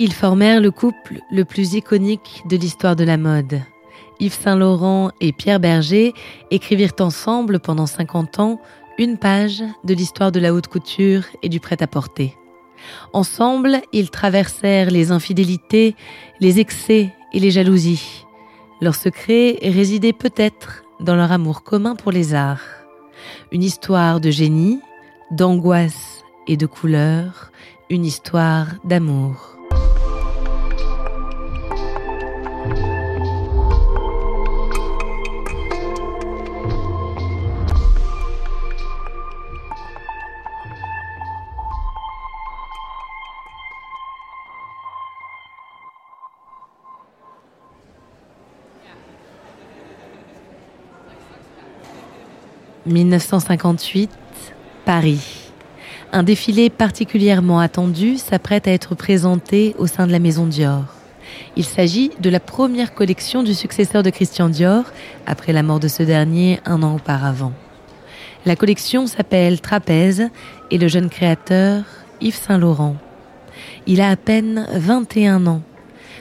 Ils formèrent le couple le plus iconique de l'histoire de la mode. Yves Saint-Laurent et Pierre Berger écrivirent ensemble pendant 50 ans une page de l'histoire de la haute couture et du prêt-à-porter. Ensemble, ils traversèrent les infidélités, les excès et les jalousies. Leur secret résidait peut-être dans leur amour commun pour les arts. Une histoire de génie, d'angoisse et de couleur, une histoire d'amour. « 1958, Paris. Un défilé particulièrement attendu s'apprête à être présenté au sein de la maison Dior. Il s'agit de la première collection du successeur de Christian Dior, après la mort de ce dernier un an auparavant. La collection s'appelle Trapèze et le jeune créateur Yves Saint-Laurent. Il a à peine 21 ans.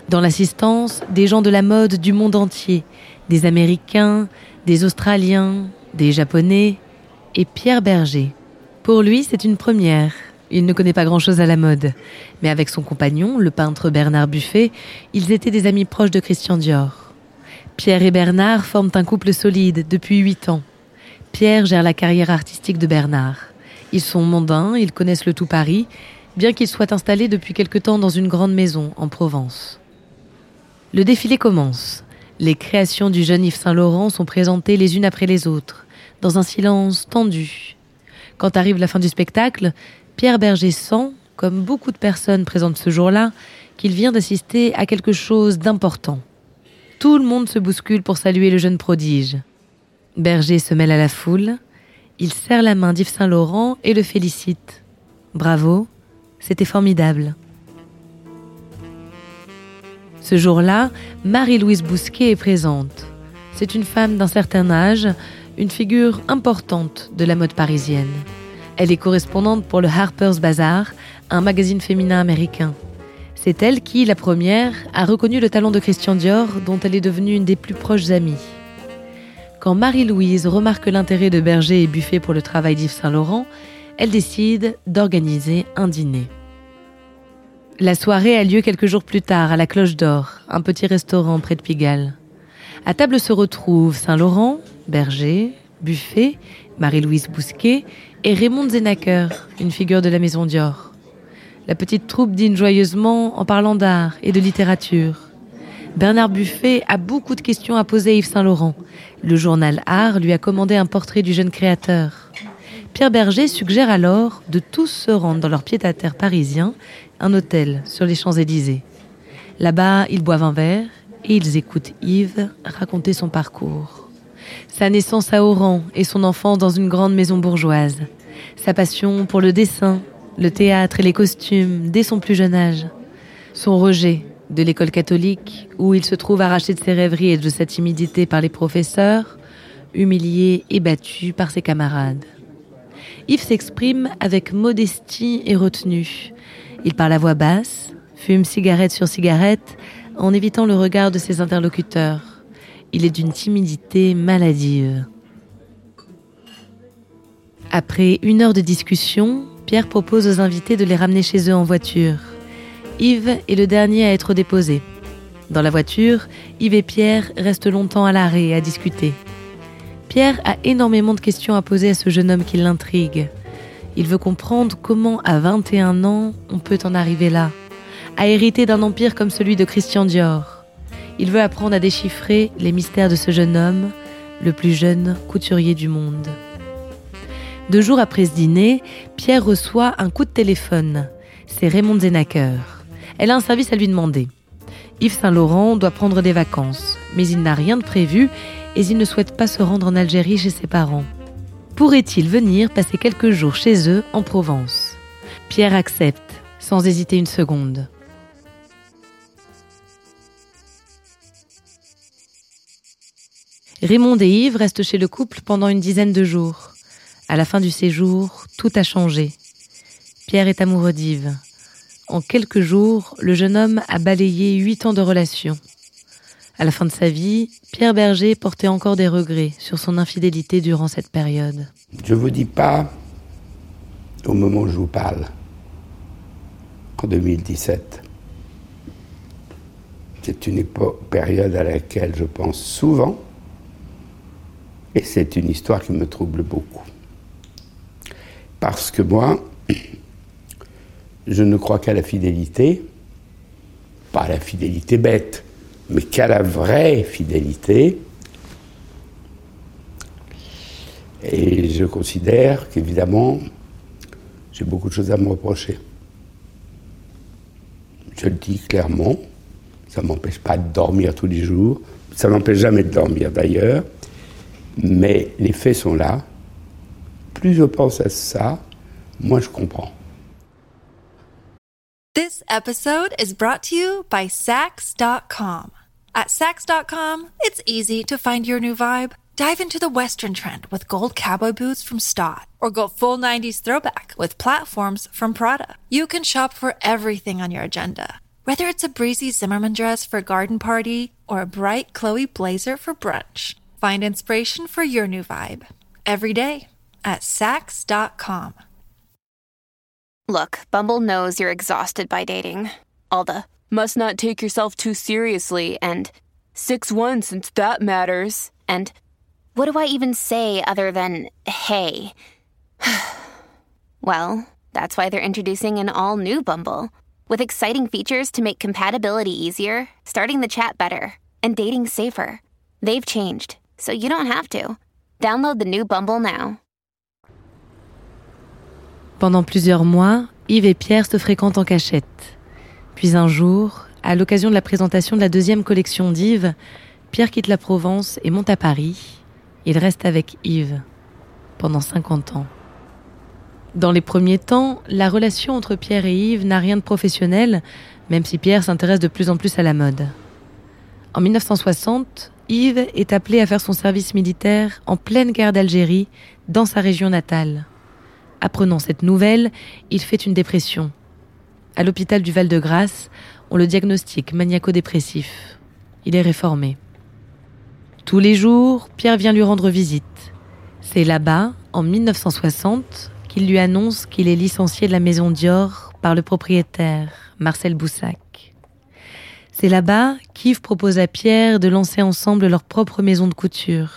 Dans l'assistance des gens de la mode du monde entier, des Américains, des Australiens, des Japonais et Pierre Berger. Pour lui, c'est une première. Il ne connaît pas grand-chose à la mode. Mais avec son compagnon, le peintre Bernard Buffet, ils étaient des amis proches de Christian Dior. Pierre et Bernard forment un couple solide depuis huit ans. Pierre gère la carrière artistique de Bernard. Ils sont mondains, ils connaissent le tout Paris, bien qu'ils soient installés depuis quelque temps dans une grande maison en Provence. Le défilé commence. Les créations du jeune Yves Saint-Laurent sont présentées les unes après les autres, dans un silence tendu. Quand arrive la fin du spectacle, Pierre Berger sent, comme beaucoup de personnes présentes ce jour-là, qu'il vient d'assister à quelque chose d'important. Tout le monde se bouscule pour saluer le jeune prodige. Berger se mêle à la foule, il serre la main d'Yves Saint-Laurent et le félicite. Bravo, c'était formidable. Ce jour-là, Marie-Louise Bousquet est présente. C'est une femme d'un certain âge, une figure importante de la mode parisienne. Elle est correspondante pour le Harper's Bazaar, un magazine féminin américain. C'est elle qui, la première, a reconnu le talent de Christian Dior, dont elle est devenue une des plus proches amies. Quand Marie-Louise remarque l'intérêt de Berger et Buffet pour le travail d'Yves Saint-Laurent, elle décide d'organiser un dîner. La soirée a lieu quelques jours plus tard à la Cloche d'Or, un petit restaurant près de Pigalle. À table se retrouvent Saint-Laurent, Berger, Buffet, Marie-Louise Bousquet et Raymond Zenacker, une figure de la maison Dior. La petite troupe dîne joyeusement en parlant d'art et de littérature. Bernard Buffet a beaucoup de questions à poser à Yves Saint-Laurent. Le journal Art lui a commandé un portrait du jeune créateur. Pierre Berger suggère alors de tous se rendre dans leur pied-à-terre parisien un hôtel sur les Champs-Élysées. Là-bas, ils boivent un verre et ils écoutent Yves raconter son parcours. Sa naissance à Oran et son enfance dans une grande maison bourgeoise. Sa passion pour le dessin, le théâtre et les costumes dès son plus jeune âge. Son rejet de l'école catholique où il se trouve arraché de ses rêveries et de sa timidité par les professeurs, humilié et battu par ses camarades. Yves s'exprime avec modestie et retenue, il parle à voix basse, fume cigarette sur cigarette, en évitant le regard de ses interlocuteurs. Il est d'une timidité maladive. Après une heure de discussion, Pierre propose aux invités de les ramener chez eux en voiture. Yves est le dernier à être déposé. Dans la voiture, Yves et Pierre restent longtemps à l'arrêt à discuter. Pierre a énormément de questions à poser à ce jeune homme qui l'intrigue. Il veut comprendre comment, à 21 ans, on peut en arriver là, à hériter d'un empire comme celui de Christian Dior. Il veut apprendre à déchiffrer les mystères de ce jeune homme, le plus jeune couturier du monde. Deux jours après ce dîner, Pierre reçoit un coup de téléphone. C'est Raymond Zenacker. Elle a un service à lui demander. Yves Saint-Laurent doit prendre des vacances, mais il n'a rien de prévu et il ne souhaite pas se rendre en Algérie chez ses parents. Pourrait-il venir passer quelques jours chez eux en Provence? Pierre accepte, sans hésiter une seconde. Raymond et Yves restent chez le couple pendant une dizaine de jours. À la fin du séjour, tout a changé. Pierre est amoureux d'Yves. En quelques jours, le jeune homme a balayé huit ans de relation. À la fin de sa vie, Pierre Berger portait encore des regrets sur son infidélité durant cette période. Je vous dis pas, au moment où je vous parle, en 2017, c'est une période à laquelle je pense souvent, c'est une histoire qui me trouble beaucoup. Parce que moi, je ne crois qu'à la fidélité, pas à la fidélité bête, mais qu'à la vraie fidélité. Et je considère qu'évidemment, j'ai beaucoup de choses à me reprocher. Je le dis clairement, ça ne m'empêche pas de dormir tous les jours, ça ne m'empêche jamais de dormir d'ailleurs, mais les faits sont là. Plus je pense à ça, moins je comprends. This episode is brought to you by Sax.com. At Sax.com, it's easy to find your new vibe. Dive into the Western trend with gold cowboy boots from Stott, or go full 90s throwback with platforms from Prada. You can shop for everything on your agenda, whether it's a breezy Zimmerman dress for a garden party or a bright Chloe blazer for brunch. Find inspiration for your new vibe every day at Sax.com. Look, Bumble knows you're exhausted by dating. All the must not take yourself too seriously and 6 1 since that matters. And what do I even say other than hey? well, that's why they're introducing an all new Bumble with exciting features to make compatibility easier, starting the chat better, and dating safer. They've changed, so you don't have to. Download the new Bumble now. Pendant plusieurs mois, Yves et Pierre se fréquentent en cachette. Puis un jour, à l'occasion de la présentation de la deuxième collection d'Yves, Pierre quitte la Provence et monte à Paris. Il reste avec Yves pendant 50 ans. Dans les premiers temps, la relation entre Pierre et Yves n'a rien de professionnel, même si Pierre s'intéresse de plus en plus à la mode. En 1960, Yves est appelé à faire son service militaire en pleine guerre d'Algérie, dans sa région natale. Apprenant cette nouvelle, il fait une dépression. À l'hôpital du Val-de-Grâce, on le diagnostique maniaco-dépressif. Il est réformé. Tous les jours, Pierre vient lui rendre visite. C'est là-bas, en 1960, qu'il lui annonce qu'il est licencié de la maison Dior par le propriétaire, Marcel Boussac. C'est là-bas qu'Yves propose à Pierre de lancer ensemble leur propre maison de couture.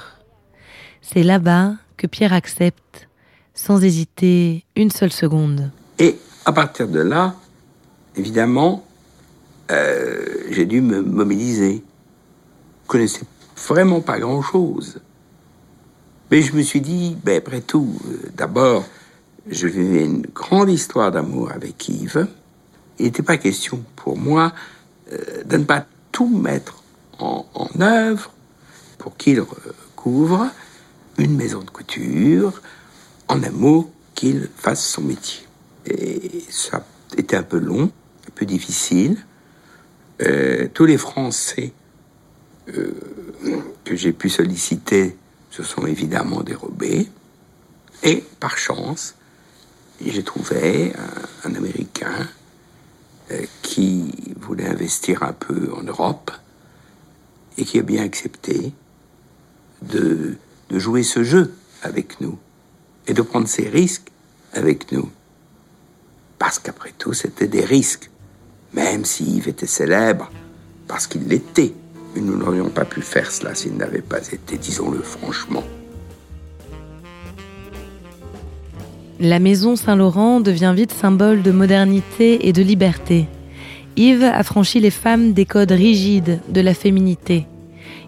C'est là-bas que Pierre accepte sans hésiter une seule seconde. Et à partir de là, évidemment, euh, j'ai dû me mobiliser. Je connaissais vraiment pas grand-chose. Mais je me suis dit, ben, après tout, euh, d'abord, je vivais une grande histoire d'amour avec Yves. Il n'était pas question pour moi de ne pas tout mettre en, œuvre pour qu'il recouvre une maison de couture, en un mot, qu'il fasse son métier. Et ça était un peu long, un peu difficile. Euh, tous les Français euh, que j'ai pu solliciter se sont évidemment dérobés. Et par chance, j'ai trouvé un, Américain euh, qui voulait investir un peu en Europe et qui a bien accepté de, de jouer ce jeu avec nous et de prendre ses risques avec nous. Parce qu'après tout, c'était des risques. Même si Yves était célèbre, parce qu'il l'était. Mais nous n'aurions pas pu faire cela s'il n'avait pas été, disons-le franchement. La maison Saint-Laurent devient vite symbole de modernité et de liberté. Yves a franchi les femmes des codes rigides de la féminité.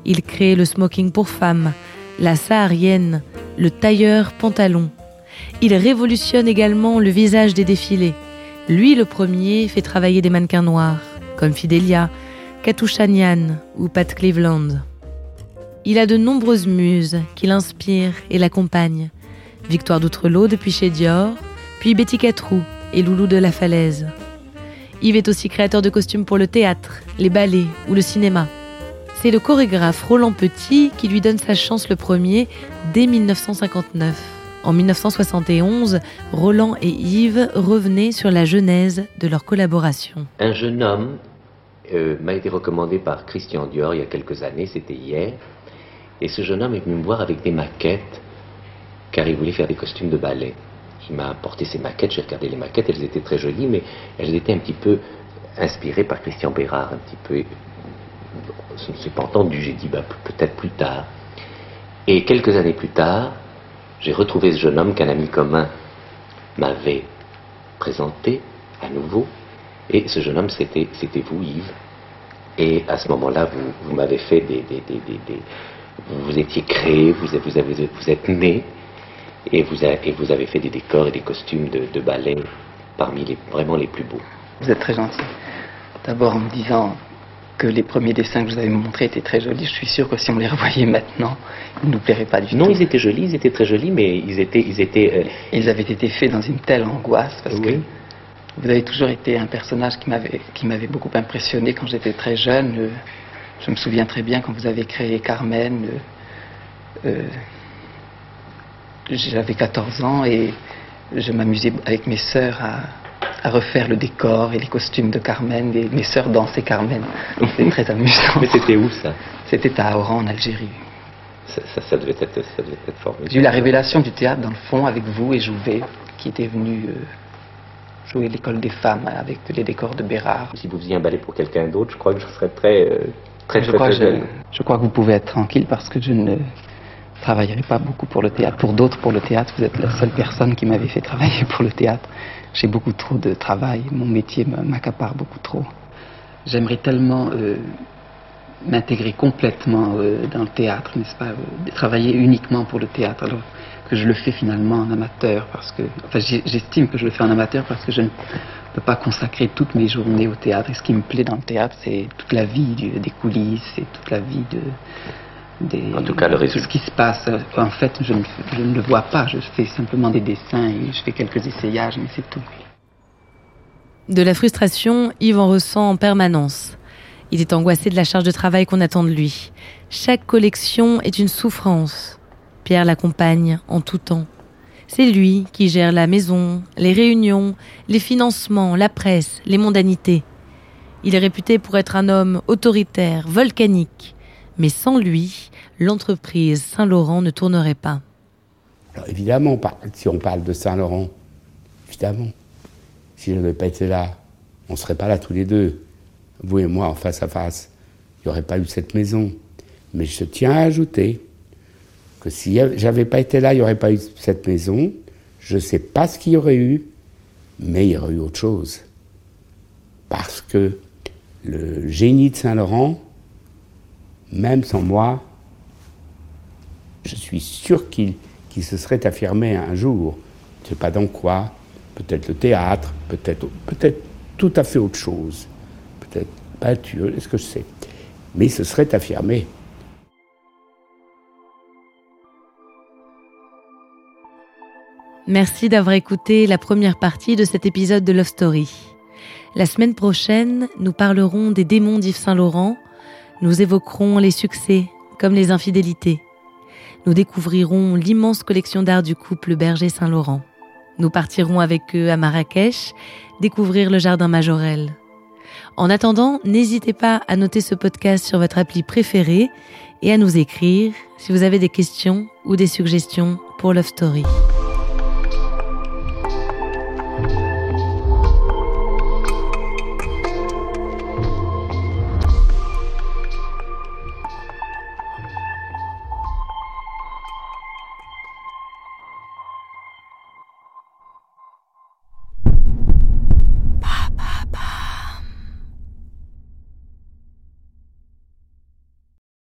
Il crée le smoking pour femmes, la saharienne, le tailleur pantalon. Il révolutionne également le visage des défilés. Lui, le premier, fait travailler des mannequins noirs, comme Fidelia, Katusha ou Pat Cleveland. Il a de nombreuses muses qui l'inspirent et l'accompagnent. Victoire d'Outrelot depuis chez Dior, puis Betty Catrou et Loulou de la Falaise. Yves est aussi créateur de costumes pour le théâtre, les ballets ou le cinéma. C'est le chorégraphe Roland Petit qui lui donne sa chance le premier dès 1959. En 1971, Roland et Yves revenaient sur la genèse de leur collaboration. Un jeune homme euh, m'a été recommandé par Christian Dior il y a quelques années, c'était hier. Et ce jeune homme est venu me voir avec des maquettes, car il voulait faire des costumes de ballet. Il m'a apporté ses maquettes, j'ai regardé les maquettes, elles étaient très jolies, mais elles étaient un petit peu inspirées par Christian Bérard, un petit peu. Je ne suis pas entendu, j'ai dit bah, peut-être plus tard. Et quelques années plus tard, j'ai retrouvé ce jeune homme qu'un ami commun m'avait présenté à nouveau, et ce jeune homme, c'était, vous, Yves. Et à ce moment-là, vous, vous m'avez fait des, des, Vous étiez créé, vous, vous, avez, vous êtes né, et vous, avez, et vous avez fait des décors et des costumes de, de ballet parmi les, vraiment les plus beaux. Vous êtes très gentil. D'abord en me disant que les premiers dessins que vous avez montrés étaient très jolis. Je suis sûr que si on les revoyait maintenant, ils ne nous plairaient pas du tout. Non, ils étaient jolis, ils étaient très jolis, mais ils étaient... Ils, étaient, euh, ils avaient été faits dans une telle angoisse parce que vous avez toujours été un personnage qui m'avait, beaucoup impressionné quand j'étais très jeune. Euh, je me souviens très bien quand vous avez créé Carmen. Euh, euh, j'avais 14 ans et je m'amusais avec mes sœurs à, à, refaire le décor et les costumes de Carmen. Et mes sœurs dansaient Carmen. C'était très amusant. Mais c'était où ça? C'était à Oran, en Algérie. Ça, ça, ça, devait être, ça devait être formidable. J'ai eu la révélation du théâtre dans le fond avec vous et Jouvet, qui était venu jouer l'école des femmes avec les décors de Bérard. Si vous faisiez un ballet pour quelqu'un d'autre, je crois que je serais très, euh, très, je très, crois très je, je, crois que vous pouvez être tranquille parce que je ne travaillerai pas beaucoup pour le théâtre. Pour d'autres, pour le théâtre, vous êtes la seule personne qui m'avait fait travailler pour le théâtre. J'ai beaucoup trop de travail. Mon métier m'accapare beaucoup trop. J'aimerais tellement euh, m'intégrer complètement euh, dans le théâtre, n'est-ce pas euh, Travailler uniquement pour le théâtre. Alors, que je le fais finalement en amateur parce que enfin, j'estime que je le fais en amateur parce que je ne peux pas consacrer toutes mes journées au théâtre et ce qui me plaît dans le théâtre c'est toute la vie des coulisses et toute la vie de des, en tout cas, le tout ce qui se passe. En fait, je ne, je ne le vois pas. Je fais simplement des dessins et je fais quelques essayages, mais c'est tout. De la frustration, Yves en ressent en permanence. Il est angoissé de la charge de travail qu'on attend de lui. Chaque collection est une souffrance. Pierre l'accompagne en tout temps. C'est lui qui gère la maison, les réunions, les financements, la presse, les mondanités. Il est réputé pour être un homme autoritaire, volcanique. Mais sans lui, l'entreprise Saint-Laurent ne tournerait pas. Alors évidemment, si on parle de Saint-Laurent, évidemment, si je n'avais pas été là, on ne serait pas là tous les deux, vous et moi en face à face. Il n'y aurait pas eu cette maison. Mais je tiens à ajouter que si j'avais pas été là, il n'y aurait pas eu cette maison. Je ne sais pas ce qu'il y aurait eu, mais il y aurait eu autre chose. Parce que le génie de Saint-Laurent, même sans moi, je suis sûr qu'il se serait affirmé un jour. Je ne sais pas dans quoi, peut-être le théâtre, peut-être peut tout à fait autre chose, peut-être peinture, est-ce que je sais. Mais il se serait affirmé. Merci d'avoir écouté la première partie de cet épisode de Love Story. La semaine prochaine, nous parlerons des démons d'Yves Saint-Laurent, nous évoquerons les succès comme les infidélités. Nous découvrirons l'immense collection d'art du couple Berger-Saint-Laurent. Nous partirons avec eux à Marrakech, découvrir le jardin Majorel. En attendant, n'hésitez pas à noter ce podcast sur votre appli préférée et à nous écrire si vous avez des questions ou des suggestions pour Love Story.